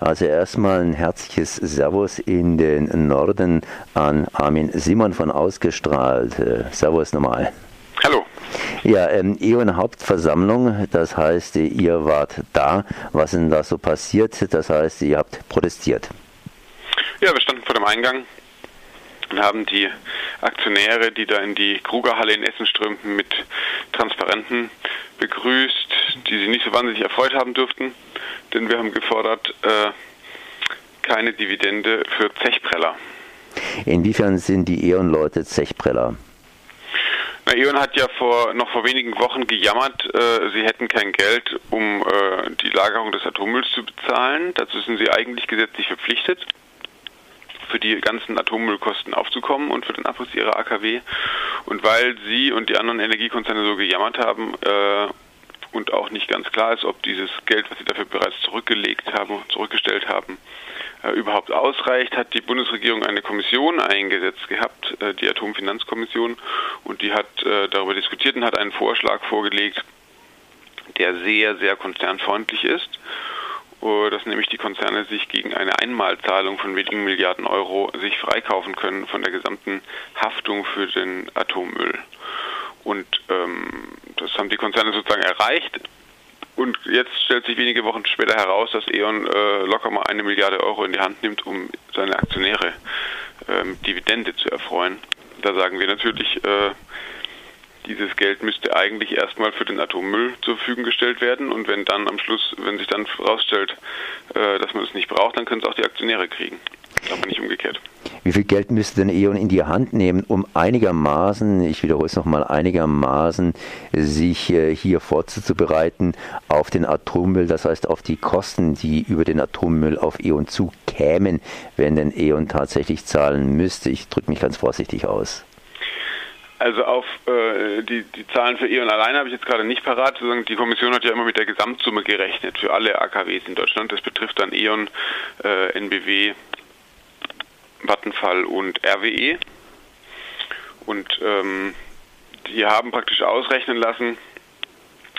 Also erstmal ein herzliches Servus in den Norden an Armin Simon von Ausgestrahlt. Äh, servus nochmal. Hallo. Ja, ähm, E.ON Hauptversammlung, das heißt, ihr wart da. Was ist denn da so passiert? Das heißt, ihr habt protestiert. Ja, wir standen vor dem Eingang und haben die Aktionäre, die da in die Krugerhalle in Essen strömten, mit Transparenten begrüßt, die sich nicht so wahnsinnig erfreut haben dürften, denn wir haben gefordert, äh, keine Dividende für Zechpreller. Inwiefern sind die E.ON-Leute Zechpreller? Na, E.ON hat ja vor, noch vor wenigen Wochen gejammert, äh, sie hätten kein Geld, um äh, die Lagerung des Atommülls zu bezahlen. Dazu sind sie eigentlich gesetzlich verpflichtet für die ganzen Atommüllkosten aufzukommen und für den Abriss ihrer AKW. Und weil sie und die anderen Energiekonzerne so gejammert haben äh, und auch nicht ganz klar ist, ob dieses Geld, was sie dafür bereits zurückgelegt haben, zurückgestellt haben, äh, überhaupt ausreicht, hat die Bundesregierung eine Kommission eingesetzt gehabt, äh, die Atomfinanzkommission, und die hat äh, darüber diskutiert und hat einen Vorschlag vorgelegt, der sehr, sehr konzernfreundlich ist dass nämlich die Konzerne sich gegen eine Einmalzahlung von wenigen Milliarden Euro sich freikaufen können von der gesamten Haftung für den Atommüll. Und ähm, das haben die Konzerne sozusagen erreicht. Und jetzt stellt sich wenige Wochen später heraus, dass E.ON äh, locker mal eine Milliarde Euro in die Hand nimmt, um seine Aktionäre äh, Dividende zu erfreuen. Da sagen wir natürlich, äh, dieses Geld müsste eigentlich erstmal für den Atommüll zur Verfügung gestellt werden und wenn dann am Schluss, wenn sich dann herausstellt, äh, dass man es nicht braucht, dann können es auch die Aktionäre kriegen. Aber nicht umgekehrt. Wie viel Geld müsste denn E.ON in die Hand nehmen, um einigermaßen, ich wiederhole es nochmal, einigermaßen sich äh, hier vorzubereiten auf den Atommüll, das heißt auf die Kosten, die über den Atommüll auf E.ON zukämen, wenn denn E.ON tatsächlich zahlen müsste? Ich drücke mich ganz vorsichtig aus. Also auf äh, die, die Zahlen für E.ON alleine habe ich jetzt gerade nicht parat. Die Kommission hat ja immer mit der Gesamtsumme gerechnet für alle AKWs in Deutschland. Das betrifft dann E.ON, äh, NBW, Vattenfall und RWE. Und ähm, die haben praktisch ausrechnen lassen,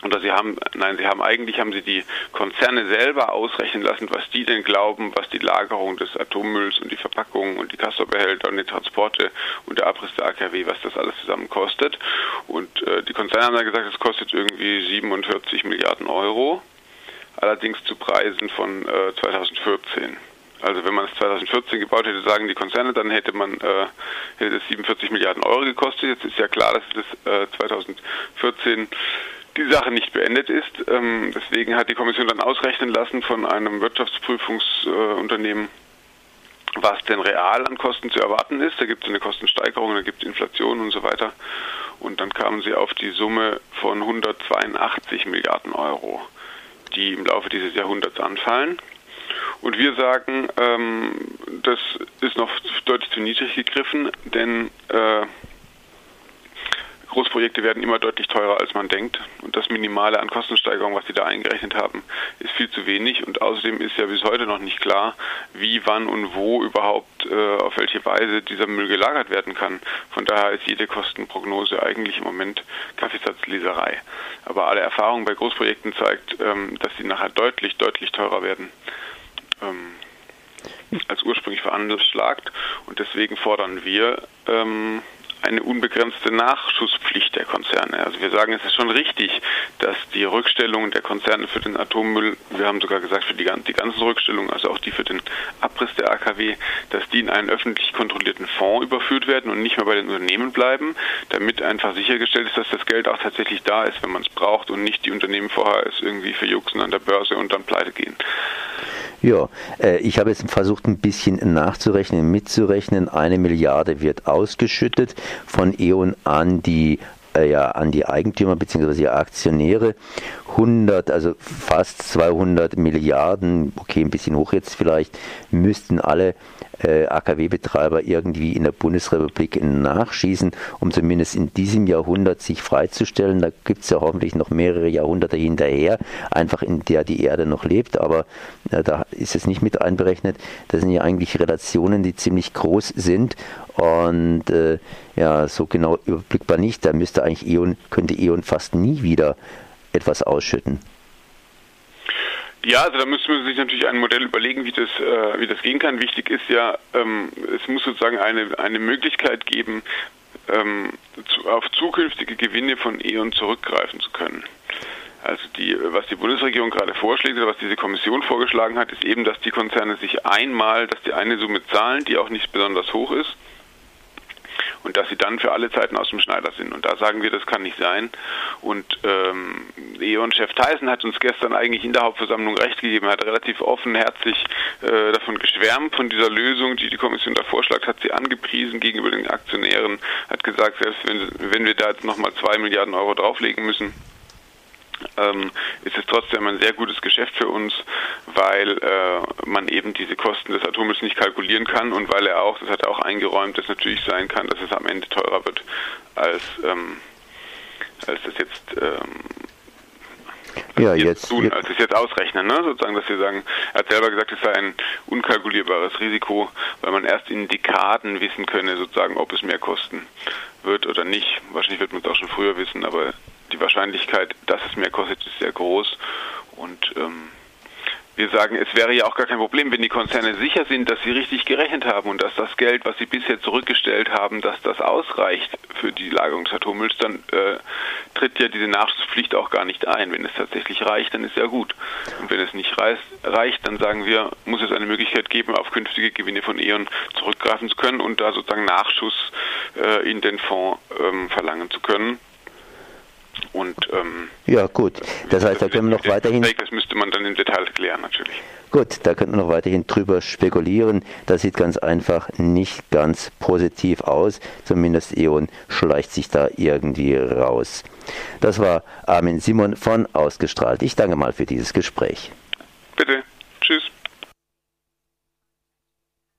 oder sie haben, nein, sie haben eigentlich haben sie die Konzerne selber ausrechnen lassen, was die denn glauben, was die Lagerung des Atommülls und die Verpackungen und die Castor-Behälter und die Transporte und der Abriss der AKW, was das alles zusammen kostet. Und äh, die Konzerne haben dann gesagt, es kostet irgendwie 47 Milliarden Euro, allerdings zu Preisen von äh, 2014. Also wenn man es 2014 gebaut hätte, sagen die Konzerne, dann hätte man äh, hätte es 47 Milliarden Euro gekostet. Jetzt ist ja klar, dass es äh, 2014 die Sache nicht beendet ist. Ähm, deswegen hat die Kommission dann ausrechnen lassen von einem Wirtschaftsprüfungsunternehmen, äh, was denn real an Kosten zu erwarten ist. Da gibt es eine Kostensteigerung, da gibt es Inflation und so weiter. Und dann kamen sie auf die Summe von 182 Milliarden Euro, die im Laufe dieses Jahrhunderts anfallen. Und wir sagen, ähm, das ist noch deutlich zu niedrig gegriffen, denn äh, Großprojekte werden immer deutlich teurer, als man denkt. Und das Minimale an Kostensteigerung, was Sie da eingerechnet haben, ist viel zu wenig. Und außerdem ist ja bis heute noch nicht klar, wie, wann und wo überhaupt, äh, auf welche Weise dieser Müll gelagert werden kann. Von daher ist jede Kostenprognose eigentlich im Moment Kaffeesatzleserei. Aber alle Erfahrung bei Großprojekten zeigt, ähm, dass sie nachher deutlich, deutlich teurer werden. Ähm, als ursprünglich veranschlagt und deswegen fordern wir ähm, eine unbegrenzte Nachschusspflicht der Konzerne. Also wir sagen, es ist schon richtig, dass die Rückstellungen der Konzerne für den Atommüll, wir haben sogar gesagt, für die, die ganzen Rückstellungen, also auch die für den Abriss der AKW, dass die in einen öffentlich kontrollierten Fonds überführt werden und nicht mehr bei den Unternehmen bleiben, damit einfach sichergestellt ist, dass das Geld auch tatsächlich da ist, wenn man es braucht und nicht die Unternehmen vorher es irgendwie verjuxen an der Börse und dann pleite gehen. Ja, äh, ich habe jetzt versucht, ein bisschen nachzurechnen, mitzurechnen. Eine Milliarde wird ausgeschüttet von E.ON an die ja, an die Eigentümer bzw. Aktionäre 100, also fast 200 Milliarden, okay, ein bisschen hoch jetzt vielleicht, müssten alle äh, AKW-Betreiber irgendwie in der Bundesrepublik nachschießen, um zumindest in diesem Jahrhundert sich freizustellen. Da gibt es ja hoffentlich noch mehrere Jahrhunderte hinterher, einfach in der die Erde noch lebt, aber äh, da ist es nicht mit einberechnet. Das sind ja eigentlich Relationen, die ziemlich groß sind und äh, ja, so genau überblickbar nicht. Da müsste eigentlich E.ON, könnte E.ON fast nie wieder etwas ausschütten. Ja, also da müssen wir sich natürlich ein Modell überlegen, wie das, äh, wie das gehen kann. Wichtig ist ja, ähm, es muss sozusagen eine, eine Möglichkeit geben, ähm, zu, auf zukünftige Gewinne von E.ON zurückgreifen zu können. Also die, was die Bundesregierung gerade vorschlägt oder was diese Kommission vorgeschlagen hat, ist eben, dass die Konzerne sich einmal, dass die eine Summe zahlen, die auch nicht besonders hoch ist, und dass sie dann für alle Zeiten aus dem Schneider sind. Und da sagen wir, das kann nicht sein. Und ähm, E.ON-Chef Tyson hat uns gestern eigentlich in der Hauptversammlung recht gegeben. Er hat relativ offenherzig äh, davon geschwärmt, von dieser Lösung, die die Kommission da vorschlägt, hat sie angepriesen gegenüber den Aktionären, hat gesagt, selbst wenn, wenn wir da jetzt nochmal zwei Milliarden Euro drauflegen müssen, ähm, ist es trotzdem ein sehr gutes Geschäft für uns, weil äh, man eben diese Kosten des Atommülls nicht kalkulieren kann und weil er auch, das hat er auch eingeräumt, dass natürlich sein kann, dass es am Ende teurer wird als, ähm, als das jetzt ähm, ja, jetzt, tun, als es jetzt ausrechnen, ne? sozusagen, dass sie sagen, er hat selber gesagt, es sei ein unkalkulierbares Risiko, weil man erst in Dekaden wissen könne, sozusagen, ob es mehr kosten wird oder nicht. Wahrscheinlich wird man es auch schon früher wissen, aber die Wahrscheinlichkeit, dass es mehr kostet, ist sehr groß. Und ähm, wir sagen, es wäre ja auch gar kein Problem, wenn die Konzerne sicher sind, dass sie richtig gerechnet haben und dass das Geld, was sie bisher zurückgestellt haben, dass das ausreicht für die Lagerung des Atommülls, dann äh, tritt ja diese Nachschusspflicht auch gar nicht ein. Wenn es tatsächlich reicht, dann ist ja gut. Und wenn es nicht reicht, reicht dann sagen wir, muss es eine Möglichkeit geben, auf künftige Gewinne von E.ON zurückgreifen zu können und da sozusagen Nachschuss äh, in den Fonds ähm, verlangen zu können. Und ähm, ja, gut. Das heißt, da können wir noch weiterhin. Das müsste man dann im Detail klären, natürlich. Gut, da könnten wir noch weiterhin drüber spekulieren. Das sieht ganz einfach nicht ganz positiv aus. Zumindest E.ON schleicht sich da irgendwie raus. Das war Armin Simon von Ausgestrahlt. Ich danke mal für dieses Gespräch. Bitte.